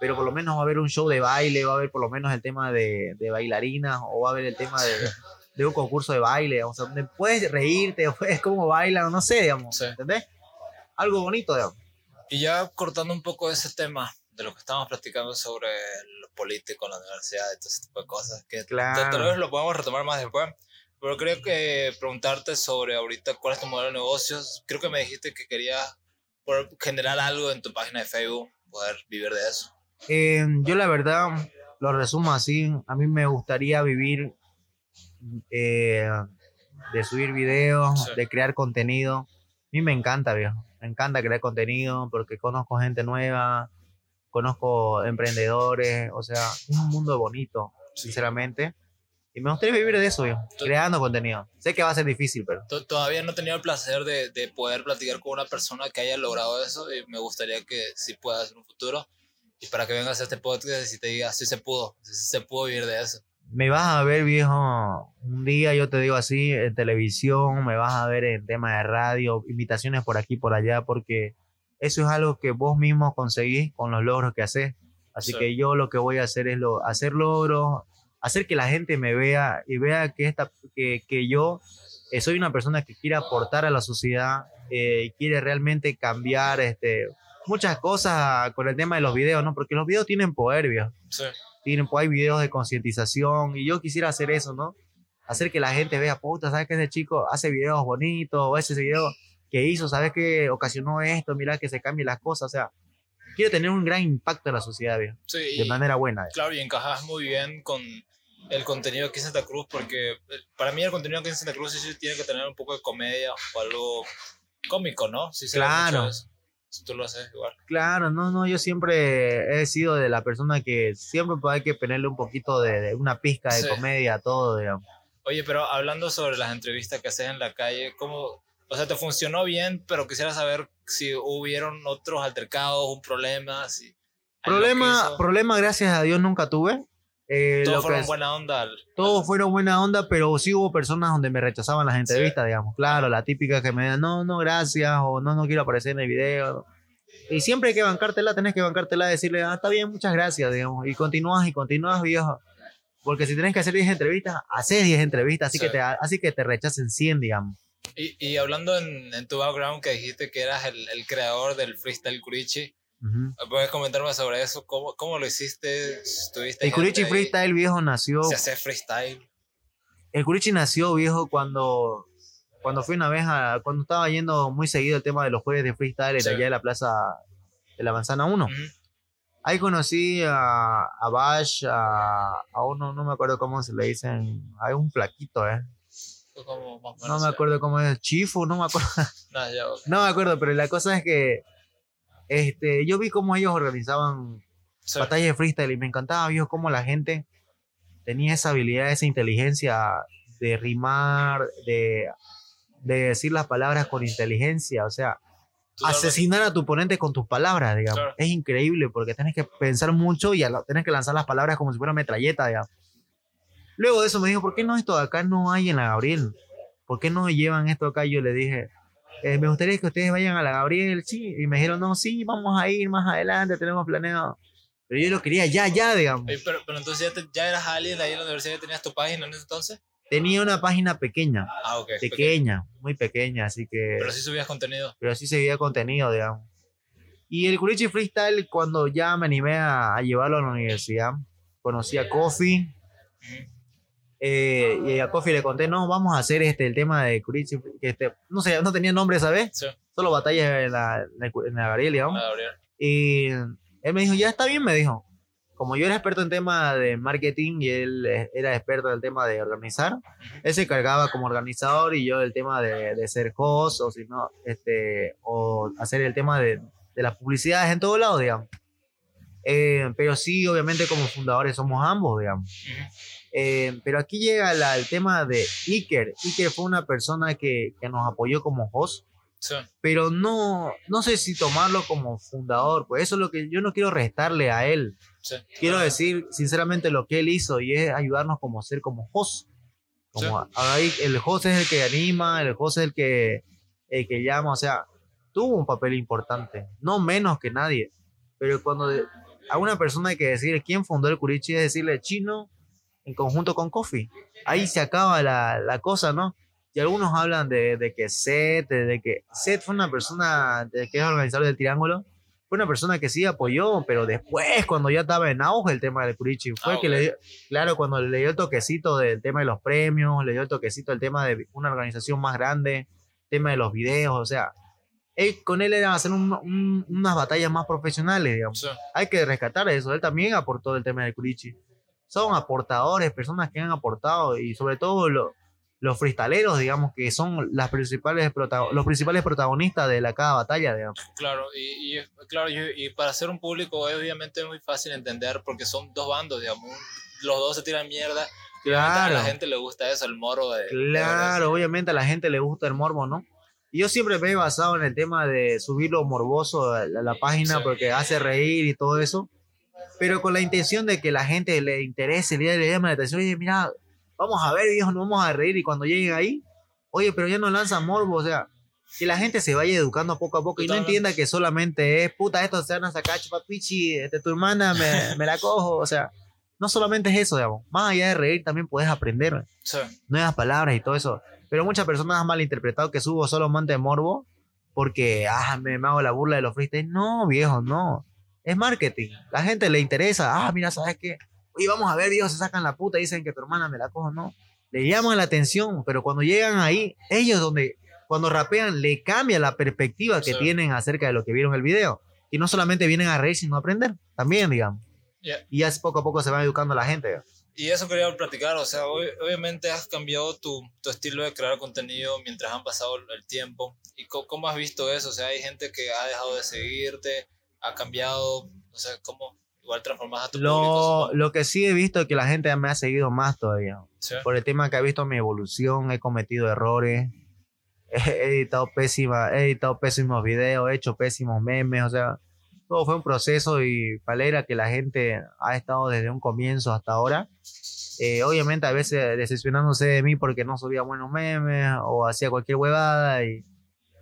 Pero por lo menos va a haber un show de baile, va a haber por lo menos el tema de, de bailarinas, o va a haber el tema de, de un concurso de baile, o sea, donde puedes reírte, o puedes cómo bailan, no sé, digamos, Sí. ¿entendés? Algo bonito, digamos. Y ya cortando un poco ese tema de lo que estábamos platicando sobre lo político en la universidad y todo ese tipo de cosas, que Claro. tal- vez lo podemos retomar más después. Pero creo que preguntarte sobre ahorita cuál es tu modelo de negocios. Creo que me dijiste que querías poder generar algo en tu página de Facebook, poder vivir de eso. Eh, yo la verdad lo resumo así. A mí me gustaría vivir eh, de subir videos, Sí. de crear contenido. A mí me encanta, viejo. Me encanta crear contenido porque conozco gente nueva, conozco emprendedores. O sea, es un mundo bonito, sinceramente. Y me gustaría vivir de eso. Tú- Creando contenido. Sé que va a ser difícil, pero... To- Todavía no he tenido el placer de, de poder platicar con una persona que haya logrado eso y me gustaría que sí pueda hacer un futuro. Y para que vengas a este podcast y te diga, sí se pudo, sí se pudo vivir de eso. Me vas a ver, viejo, un día, yo te digo así, en televisión, me vas a ver en tema de radio, invitaciones por aquí, por allá, porque eso es algo que vos mismo conseguís con los logros que haces. Así Sí. que yo lo que voy a hacer es lo, hacer logros, hacer que la gente me vea y vea que, esta, que, que yo eh, soy una persona que quiere aportar a la sociedad eh, y quiere realmente cambiar este, muchas cosas con el tema de los videos, ¿no? Porque los videos tienen poder, viejo Sí. tienen, pues hay videos de concientización y yo quisiera hacer eso, ¿no? Hacer que la gente vea, puta, ¿sabes que ese chico hace videos bonitos? O ese video que hizo, ¿sabes que ocasionó esto? Mira que se cambien las cosas, o sea, quiero tener un gran impacto en la sociedad, viejo, Sí, de manera buena. Claro, y encajas muy bien con el contenido aquí en Santa Cruz, porque eh, para mí el contenido aquí en Santa Cruz sí, tiene que tener un poco de comedia o algo cómico, ¿no? Sí, se Claro. Si tú lo haces igual. Claro, no, no, yo siempre he sido de la persona que siempre hay que ponerle un poquito de, de una pizca de Sí. comedia a todo, digamos. Oye, pero hablando sobre las entrevistas que haces en la calle, ¿cómo, o sea, te funcionó bien, pero quisiera saber si hubieron otros altercados, un problema, si... Problema, problema, gracias a Dios, nunca tuve. Eh, Todos fueron es- buena onda. todos fueron buena onda, pero sí hubo personas donde me rechazaban las entrevistas, digamos. Claro, la típica que me dan, no, no, gracias, o no, no quiero aparecer en el video. Y siempre hay que bancártela, tenés que bancártela, decirle, ah, está bien, muchas gracias, digamos. Y continúas y continúas, viejo. Porque si tenés que hacer 10 entrevistas, haces 10 entrevistas, así, Sí. que te, así que te rechacen 100, digamos. Y, y hablando en, en tu background que dijiste que eras el, el creador del freestyle Kurichi, Ujú. ¿puedes comentarme sobre eso? ¿Cómo, cómo lo hiciste? ¿Tuviste El ahí? Freestyle viejo nació. ¿Se hace freestyle? El Kurichi nació viejo cuando, cuando fui una vez a. Cuando estaba yendo muy seguido el tema de los jueves de freestyle Sí. allá de la plaza de la Manzana 1. Ujú. Ahí conocí a, a Bash, a, a uno, no me acuerdo cómo se le dicen. Hay un flaquito, ¿eh? Más o No me acuerdo cómo es. Chifu, no me acuerdo. no, ya, ok. No me acuerdo, pero la cosa es que. Este, yo vi cómo ellos organizaban Sí. batallas de freestyle y me encantaba, viejo, cómo la gente tenía esa habilidad, esa inteligencia de rimar, de, de decir las palabras con inteligencia, o sea, asesinar a tu oponente con tus palabras, digamos. Claro. Es increíble porque tienes que pensar mucho y tienes que lanzar las palabras como si fuera metralleta, digamos. Luego de eso me dijo, ¿por qué no esto de acá no hay en la Gabriel? ¿Por qué no llevan esto acá? Yo le dije, "Eh, me gustaría que ustedes vayan a la Gabriel, sí. Y me dijeron, no, sí, vamos a ir más adelante, tenemos planeado. Pero yo lo quería ya, ya, digamos. Oye, pero, pero entonces ya, te- ya eras alguien ahí en la universidad tenías tu página en ese entonces. Tenía una página pequeña, Ah, ok. ok. pequeña, muy pequeña, así que... Pero sí subías contenido. pero sí seguía contenido, digamos. Y el Kurichi Freestyle, cuando ya me animé a, a llevarlo a la universidad, conocí a Kofi. Eh, y a Kofi le conté, no, vamos a hacer este, el tema de Kurichi, que este, no sé, no tenía nombre esa vez, Sí, solo batallas en la, en la, Gabriel, digamos. la Gabriel. Y él me dijo, ya está bien, me dijo. Como yo era experto en tema de marketing y él era experto en el tema de organizar, él se cargaba como organizador y yo el tema de, de ser host o si no, este, o hacer el tema de, de las publicidades en todos lados, digamos. Eh, pero sí, obviamente como fundadores somos ambos, digamos. Ujú. Eh, pero aquí llega la- el tema de Iker. Iker fue una persona que, que nos apoyó como host Sí, pero no, no sé si tomarlo como fundador, pues eso es lo que yo no quiero restarle a él. sí. Quiero decir sinceramente lo que él hizo y es ayudarnos como ser como host. Como Sí. ahí el host es el que anima, el host es el que, el que llama, o sea, tuvo un papel importante, no menos que nadie. Pero cuando a una persona hay que decir quién fundó el Curichi, es decirle chino en conjunto con Kofi. Ahí se acaba la, la cosa, ¿no? Y algunos hablan de, de que Seth, de, de que Seth fue una persona de- que es organizador del Triángulo, fue una persona que sí apoyó, pero después, cuando ya estaba en auge el tema del Curichi, fue Ah, que ok. le dio, claro, cuando le dio el toquecito del tema de los premios, le dio el toquecito del tema de una organización más grande, tema de los videos, o sea, él, con él era hacer un- un- unas batallas más profesionales, digamos. Sí. Hay que rescatar eso, él también aportó el tema del Curichi. Son aportadores, personas que han aportado y sobre todo lo- los freestaleros, digamos, que son las principales los principales protagonistas de la cada batalla, digamos. Claro, y, y, claro, y, y para ser un público obviamente es muy fácil entender porque son dos bandos, digamos, los dos se tiran mierda. Claro. A la gente le gusta eso, el moro de... de Claro, obviamente a la gente le gusta el morbo, ¿no? Y yo siempre me he basado en el tema de subir lo morboso a la, a la página Sí. porque hace reír y todo eso, pero con la intención de que la gente le interese, le, llame la atención dice, mira, vamos a ver, viejo, nos vamos a reír y cuando lleguen ahí, oye, pero ya no lanzan morbo, o sea, que la gente se vaya educando poco a poco y no entienda que solamente es, puta, esto se van a sacar, chupapichi, este, tu hermana me, me la cojo, o sea, no solamente es eso, digamos, más allá de reír también puedes aprender Sí, nuevas palabras y todo eso. Pero muchas personas han malinterpretado que subo solo monte morbo porque ah, me, me hago la burla de los freestyles. No, viejo, no. Es marketing. La gente le interesa. Ah, mira, ¿sabes qué? Oye, vamos a ver, viejo, se sacan la puta y dicen que tu hermana me la cojo. No. Le llaman la atención, pero cuando llegan ahí, ellos donde, cuando rapean, le cambia la perspectiva que Sí. tienen acerca de lo que vieron el video. Y no solamente vienen a reír, sino a aprender. También, digamos. Ya. Y ya poco a poco se va educando la gente. Y eso quería platicar, o sea, ob- obviamente has cambiado tu, tu estilo de crear contenido mientras han pasado el tiempo. ¿Y cómo has visto eso? O sea, hay gente que ha dejado de seguirte, ha cambiado, o sea, ¿cómo igual transformas a tu público? Lo, supongo? lo que sí he visto es que la gente me ha seguido más todavía. Sí, Por el tema que ha visto mi evolución, he cometido errores, he editado, pésima, he editado pésimos videos, he hecho pésimos memes, o sea, todo fue un proceso y me alegra que la gente ha estado desde un comienzo hasta ahora. Eh, obviamente a veces decepcionándose de mí porque no subía buenos memes o hacía cualquier huevada y,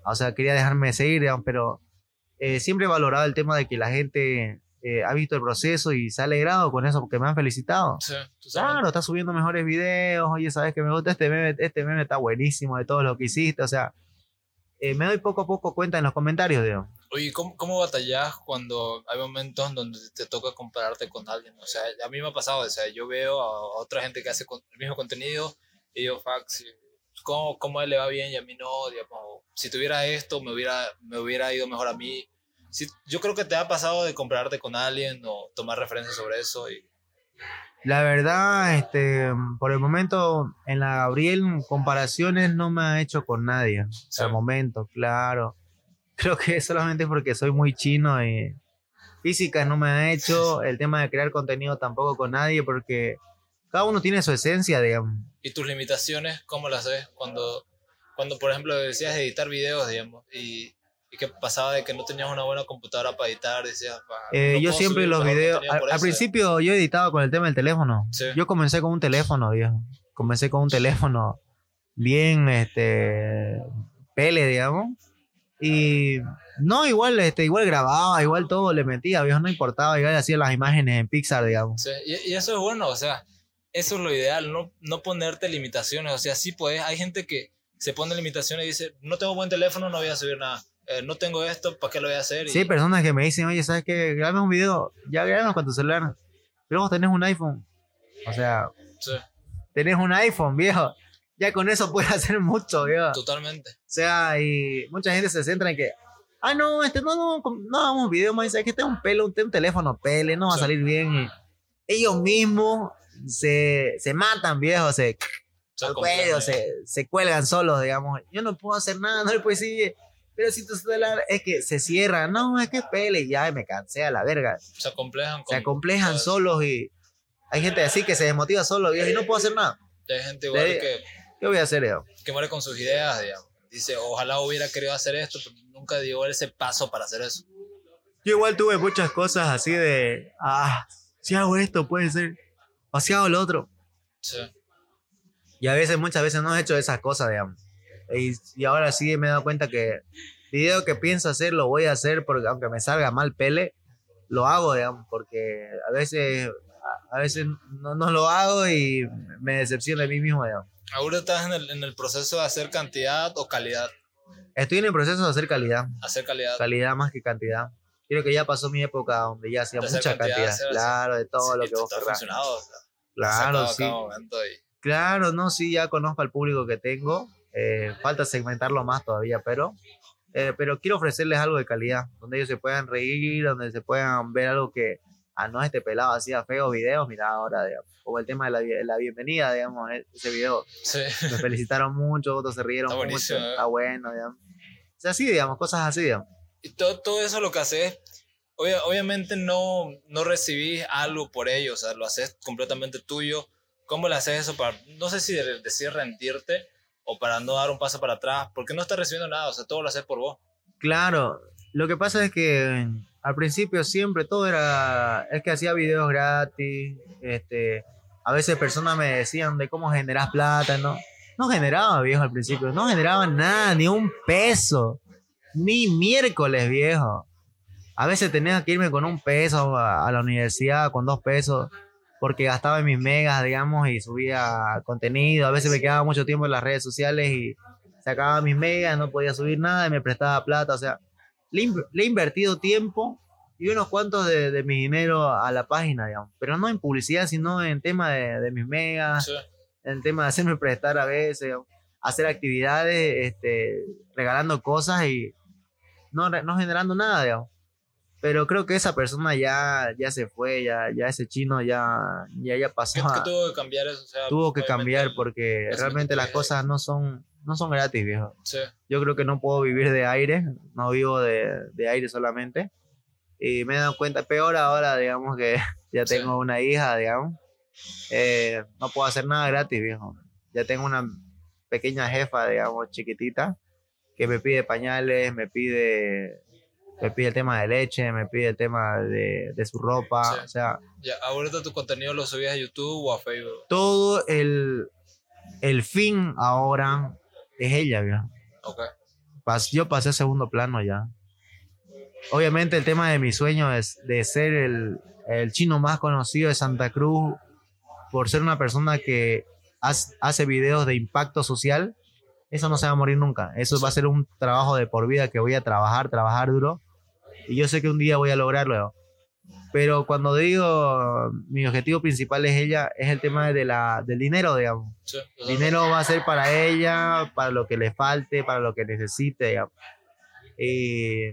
o sea, quería dejarme seguir, pero eh, siempre he valorado el tema de que la gente eh, ha visto el proceso y se ha alegrado con eso porque me han felicitado. Sí. Claro, está subiendo mejores videos, oye, sabes que me gusta este meme, este meme está buenísimo de todo lo que hiciste, o sea, eh, me doy poco a poco cuenta en los comentarios, digo. Oye, ¿cómo, ¿cómo batallas cuando hay momentos en donde te toca compararte con alguien? O sea, a mí me ha pasado, o sea, yo veo a otra gente que hace el mismo contenido y yo, si- ¿cómo, ¿cómo a él le va bien y a mí no? Digamos, si tuviera esto, me hubiera, me hubiera ido mejor a mí. Sí, yo creo que te ha pasado de compararte con alguien o tomar referencias sobre eso y La verdad, este, por el momento en la Gabriel comparaciones no me ha hecho con nadie. Sí. Al momento, claro. Creo que solamente porque soy muy chino y física no me ha hecho. El tema de crear contenido tampoco con nadie porque cada uno tiene su esencia, digamos. ¿Y tus limitaciones, cómo las ves? Cuando, cuando por ejemplo, decías editar videos, digamos, y, y que pasaba de que no tenías una buena computadora para editar, decías, "Pa, Eh, no yo siempre los videos, al, al eso". principio yo editaba con el tema del teléfono. Sí. Yo comencé con un teléfono, viejo. Comencé con un teléfono bien, este, pele, digamos. Y no, igual, este, igual grababa, igual todo le metía, viejo, no importaba, igual hacía las imágenes en Pixar, digamos. Sí, y, y eso es bueno, o sea, eso es lo ideal, no, no ponerte limitaciones, o sea, sí puedes, hay gente que se pone limitaciones y dice, no tengo buen teléfono, no voy a subir nada, Eh, no tengo esto, ¿para qué lo voy a hacer? Y- Sí, hay personas que me dicen, oye, ¿sabes qué? Grabame un video, ya grabamos con tu celular. Pero vos tenés un iPhone. O sea, sí, tenés un iPhone, viejo. Ya con eso puedes hacer mucho, viejo. totalmente. O sea, y mucha gente se centra en que, ah, no, este, no, no, no hagamos un video más, es que tengo un pelo, un, un teléfono pele, no va a Sí. salir bien. Y ellos mismos se, se matan, viejo, se, al cuello, se, se cuelgan solos, digamos. Yo no puedo hacer nada, no le puedo decir, pero si tu celular es que se cierra, no, es que pele, y ya me cansé a la verga. Se acomplejan. Se con- acomplejan solos y hay gente así que se desmotiva solo, viejo, y no puedo hacer nada. Hay gente igual De- que, ¿Qué voy a hacer, yo? que muere con sus ideas, digamos. Dice, ojalá hubiera querido hacer esto, pero nunca dio ese paso para hacer eso. Yo igual tuve muchas cosas así de, ah, si hago esto puede ser, o si hago lo otro. Sí, Y a veces, muchas veces no he hecho esas cosas, digamos. Y, y ahora sí me he dado cuenta que video que pienso hacer lo voy a hacer porque aunque me salga mal pele, lo hago, digamos, porque a veces, a, a veces no, no lo hago y me decepciono de mí mismo, digamos. Ahora estás en el, en el proceso de hacer cantidad o calidad. Estoy en el proceso de hacer calidad, Hacer calidad. calidad más que cantidad. Creo que ya pasó mi época donde ya hacía mucha cantidad, cantidad, claro, de todo Sí, lo que vos querrás. O sea, Claro, sí. y- Claro, no, sí, ya conozco al público que tengo. Eh, falta segmentarlo más todavía, pero, eh, pero quiero ofrecerles algo de calidad, donde ellos se puedan reír, donde se puedan ver algo que, ah, no, este pelado hacía feos videos, mira ahora, digamos, como el tema de la, la bienvenida, digamos, e- ese video, Sí. me felicitaron mucho, otros se rieron Está mucho, ¿eh? está bueno, digamos. O sea, así, digamos, cosas así, digamos. Y todo, todo eso lo que haces, obvia- obviamente no, no recibís algo por ello, o sea, lo haces completamente tuyo. ¿Cómo le haces eso para, no sé si de- decir rendirte o para no dar un paso para atrás? Porque no estás recibiendo nada, o sea, todo lo haces por vos. Claro, lo que pasa es que al principio siempre todo era, es que hacía videos gratis, este, a veces personas me decían de cómo generas plata, ¿no? No generaba, viejo, al principio, no generaba nada, ni un peso, ni miércoles, viejo. A veces tenía que irme con un peso a la universidad, con dos pesos, porque gastaba en mis megas, digamos, y subía contenido. A veces me quedaba mucho tiempo en las redes sociales y sacaba mis megas, no podía subir nada y me prestaba plata. O sea, le, he invertido tiempo y unos cuantos de, de mi dinero a la página, digamos. Pero no en publicidad, sino en tema de, de mis megas, Sí. en tema de hacerme prestar a veces, digamos, hacer actividades, este, regalando cosas y no, no generando nada, digamos. Pero creo que esa persona ya, ya se fue, ya, ya ese chino ya, ya, ya pasó. ¿Qué, a- qué tuvo que cambiar eso? O sea, tuvo que cambiar porque es realmente las que- cosas no son, no son gratis, viejo. Sí, Yo creo que no puedo vivir de aire, no vivo de, de aire solamente. Y me he dado cuenta, peor ahora, digamos que ya Sí. tengo una hija, digamos. Eh, no puedo hacer nada gratis, viejo. Ya tengo una pequeña jefa, digamos, chiquitita, que me pide pañales, me pide, me pide el tema de leche, me pide el tema de, de su ropa. Sí. O sea, ya, ahorita tu contenido lo subías a YouTube o a Facebook. todo el, el fin ahora es ella, viejo. Ok. Pas- yo pasé a segundo plano ya. obviamente el tema de mi sueño es de ser el, el chino más conocido de Santa Cruz por ser una persona que hace videos de impacto social. Eso no se va a morir nunca. Eso va a ser un trabajo de por vida que voy a trabajar, trabajar duro. Y yo sé que un día voy a lograrlo. Pero cuando digo mi objetivo principal es ella, es el tema de la, del dinero, digamos. Sí, sea, Dinero va a ser para ella, para lo que le falte, para lo que necesite. digamos. Y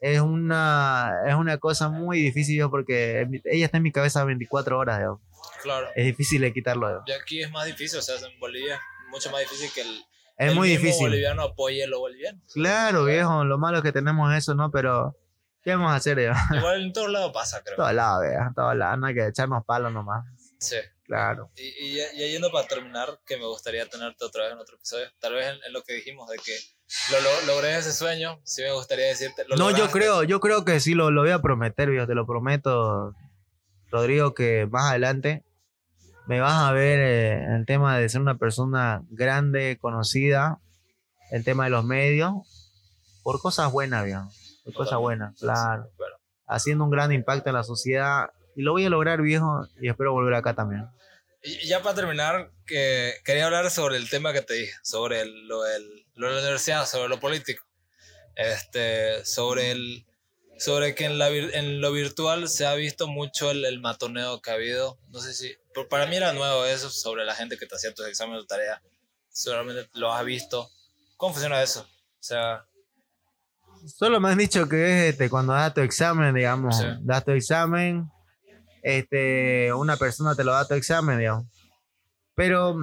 es una, es una cosa muy difícil yo, porque ella está en mi cabeza 24 horas. digamos. Claro. Es difícil de quitarlo. digamos. Y aquí es más difícil, o sea, en Bolivia es mucho más difícil que el, Es el muy mismo difícil. boliviano apoye a los bolivianos. Claro, viejo, lo malo es que tenemos eso, ¿no? Pero, ¿qué vamos a hacer? Igual en todos lados pasa, creo. En todos lados, en todos lados. No hay que echarnos palos nomás. Sí. Claro. Y, y ya, ya yendo para terminar, que me gustaría tenerte otra vez en otro episodio. Tal vez en, en lo que dijimos de que lo, lo- logré ese sueño, sí me gustaría decirte. lo No, yo creo, yo creo que sí lo, lo voy a prometer, viejo, te lo prometo, Rodrigo, que más adelante me vas a ver eh, el tema de ser una persona grande, conocida, el tema de los medios, por cosas buenas, viejo, por cosas buenas, claro, Bueno, haciendo un gran impacto en la sociedad y lo voy a lograr, viejo, y espero volver acá también. y, ya para terminar, que quería hablar sobre el tema que te dije, sobre el- lo, del- lo de la universidad, sobre lo político. Este, sobre el sobre que en, la, en lo virtual se ha visto mucho el, el matoneo que ha habido. No sé si. Para mí era nuevo eso, sobre la gente que te hacía tus exámenes de tarea. Seguramente lo has visto. ¿Cómo funciona eso? O sea, Solo me han dicho que es este, cuando das tu examen, digamos, Sí. das tu examen, este, una persona te lo da tu examen, digamos. Pero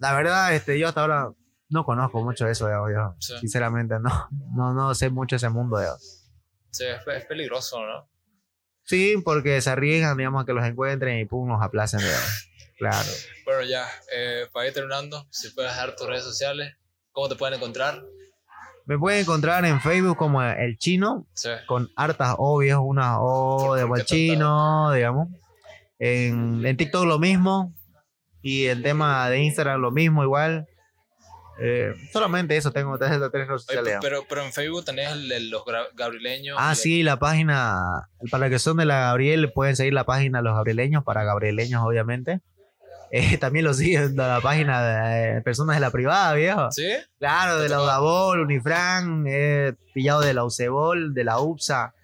la verdad, este, yo hasta ahora no conozco mucho eso, digamos, yo, Sí. sinceramente, no, no, no sé mucho ese mundo, digamos. sí, es, es peligroso, ¿no? Sí, porque se arriesgan, digamos, a que los encuentren y pum, los aplacen, digamos. Claro. Bueno, ya, eh, para ir terminando, si puedes dar tus redes sociales, ¿cómo te pueden encontrar? Me pueden encontrar en Facebook como El Chino, Sí, con hartas O, viejo, una O ¿Por- de por qué buen chino, digamos. En, en TikTok lo mismo. Y el tema de Instagram lo mismo, igual. Eh, solamente eso tengo, tres, tres redes sociales. pero, pero en Facebook tenés el de los gabrieleños. Ah, sí, la página, para que son de la Gabriel, pueden seguir la página Los Gabrieleños, para gabrieleños, obviamente. Eh, también lo siguen de la página de eh, personas de la privada, viejo. ¿Sí? Claro, ¿Te de la? Udabol, Unifran, he pillado de la UCEBOL, de la UPSA,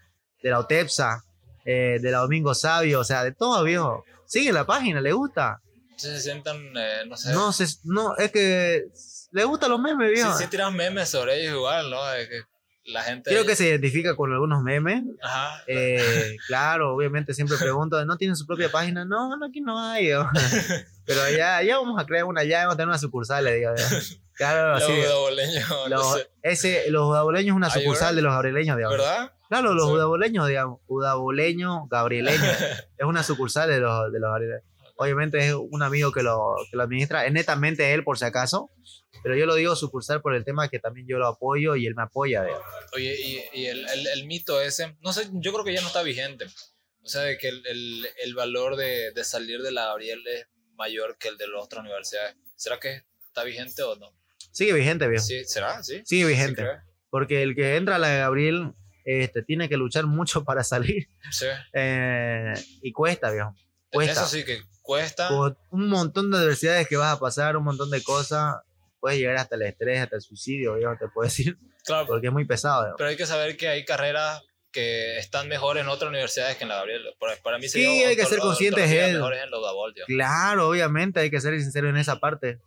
de la UTEPSA, eh, de la Domingo Sabio, o sea, de todo, viejo. Sigue la página, le gusta. Sí, se sientan, eh, no sé. No, se, no, es que le gustan los memes, sí, viejo. sí tiras memes sobre ellos igual, ¿no? Que la gente... Creo que se identifica con algunos memes. Ajá. Eh, claro, obviamente siempre pregunto, ¿no tienen su propia página? No, no, aquí no hay. Pero ya, ya vamos a crear una, ya vamos a tener una sucursal, le digo. Claro, Los no Los, sé. ese, los udaboleños es una sucursal de los gabrieleños, digamos. ¿Verdad? Claro, los Sí. udaboleños, digamos, udaboleños, gabrieleños, es una sucursal de los, de los gabrieleños. Obviamente es un amigo que lo, que lo administra, es netamente él por si acaso, pero yo lo digo sucursal por el tema que también yo lo apoyo y él me apoya. digamos. Oye, y, y el, el, el mito ese, no sé, yo creo que ya no está vigente. O sea, de que el, el, el valor de, de salir de la Gabriel es mayor que el de las otras universidades. ¿Será que está vigente o no? Sigue vigente, viejo. Sí, ¿será? Sí. Sigue vigente. Porque el que entra a la de Gabriel este, tiene que luchar mucho para salir Sí. eh, y cuesta, viejo. Cuesta. Eso sí que cuesta. Por un montón de adversidades que vas a pasar, un montón de cosas, puedes llegar hasta el estrés, hasta el suicidio, viejo, te puedo decir, Claro, porque es muy pesado. viejo. pero hay que saber que hay carreras que están mejor en otras universidades que en la Gabriel. Para, para mí Sí, sería hay que ser conscientes de él. en los. Claro, obviamente hay que ser sincero en esa parte.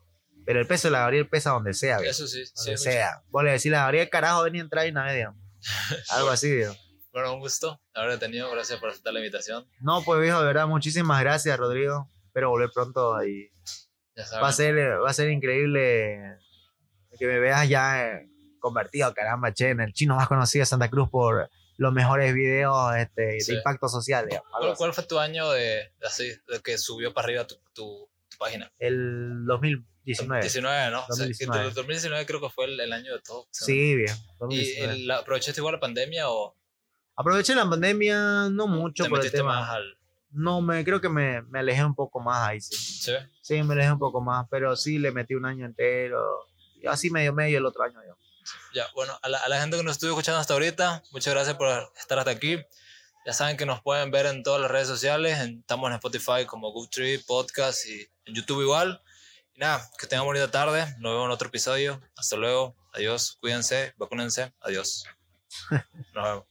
Pero el peso de la Gabriel pesa donde sea. Eso sí, sí. donde mucho. sea. Vos le decís la Gabriel, carajo, ven y entra y nada, digamos. Algo así, viejo. Bueno, un gusto haber tenido. Gracias por aceptar la invitación. No, pues viejo, de verdad, muchísimas gracias, Rodrigo. Espero volver pronto y va a ser, va a ser increíble que me veas ya eh, convertido, caramba, che, en el chino más conocido de Santa Cruz por los mejores videos este, Sí. de impacto social, digamos. ¿Cuál, cuál fue tu año de, así, de que subió para arriba tu, tu, tu página? El 2019. 19, ¿no? O sea, 2019. el 2019 creo que fue el, el año de todo. Sí, bien. ¿Y 2019. el- aprovechaste igual la pandemia o Aproveché la pandemia, no mucho te por el metiste tema. más al... No, me creo que me, me alejé un poco más ahí, sí. Sí. Sí, me alejé un poco más, pero sí le metí un año entero. Y así medio medio el otro año. Yo. Ya, bueno, a la, a la gente que nos estuvo escuchando hasta ahorita, muchas gracias por estar hasta aquí. Ya saben que nos pueden ver en todas las redes sociales. en- estamos en Spotify como GoodTree Podcast y en YouTube igual. Y nada, que tengan bonita tarde. Nos vemos en otro episodio. Hasta luego. Adiós. Cuídense. Vacúnense. Adiós. Nos vemos.